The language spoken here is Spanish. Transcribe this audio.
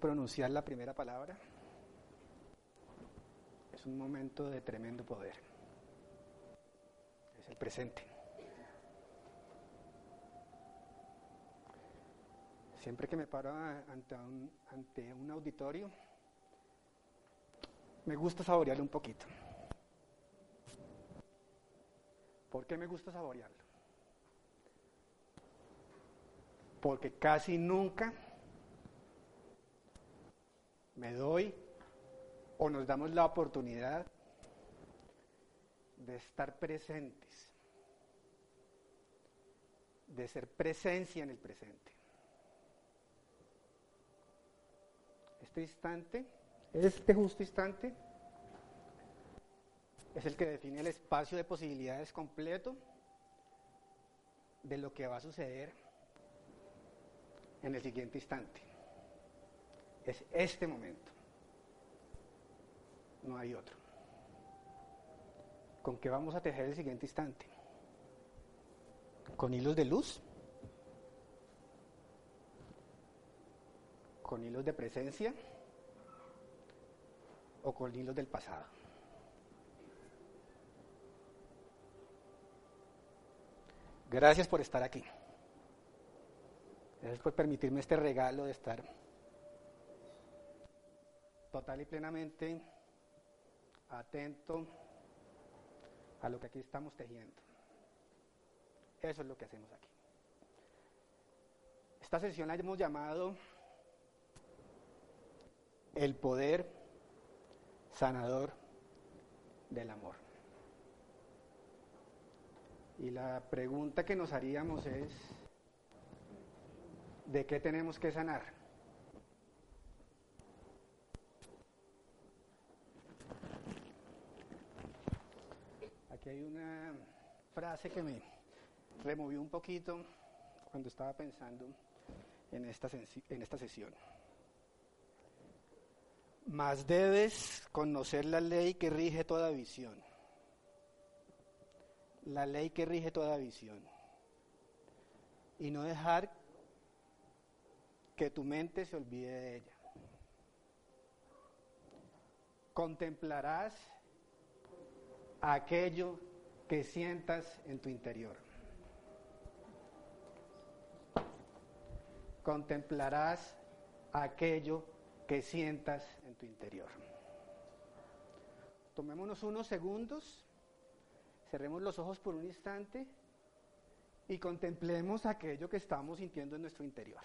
Pronunciar la primera palabra, es un momento de tremendo poder. Es el presente. Siempre que me paro ante un, ante un auditorio, me gusta saborearlo un poquito. ¿Por qué me gusta saborearlo? Porque casi nunca me doy o nos damos la oportunidad de estar presentes, de ser presencia en el presente. Este instante, este justo instante, es el que define el espacio de posibilidades completo de lo que va a suceder en el siguiente instante. Es este momento. No hay otro. ¿Con qué vamos a tejer el siguiente instante? ¿Con hilos de luz? ¿Con hilos de presencia? ¿O con hilos del pasado? Gracias por estar aquí. Gracias por permitirme este regalo de estar total y plenamente atento a lo que aquí estamos tejiendo. Eso es lo que hacemos aquí. Esta sesión la hemos llamado el poder sanador del amor. Y la pregunta que nos haríamos es, ¿de qué tenemos que sanar? Hay una frase que me removió un poquito cuando estaba pensando en esta, en esta sesión. Más debes conocer la ley que rige toda visión. La ley que rige toda visión. Y no dejar que tu mente se olvide de ella. Contemplarás aquello que sientas en tu interior. Contemplarás aquello que sientas en tu interior. Tomémonos unos segundos, cerremos los ojos por un instante y contemplemos aquello que estamos sintiendo en nuestro interior.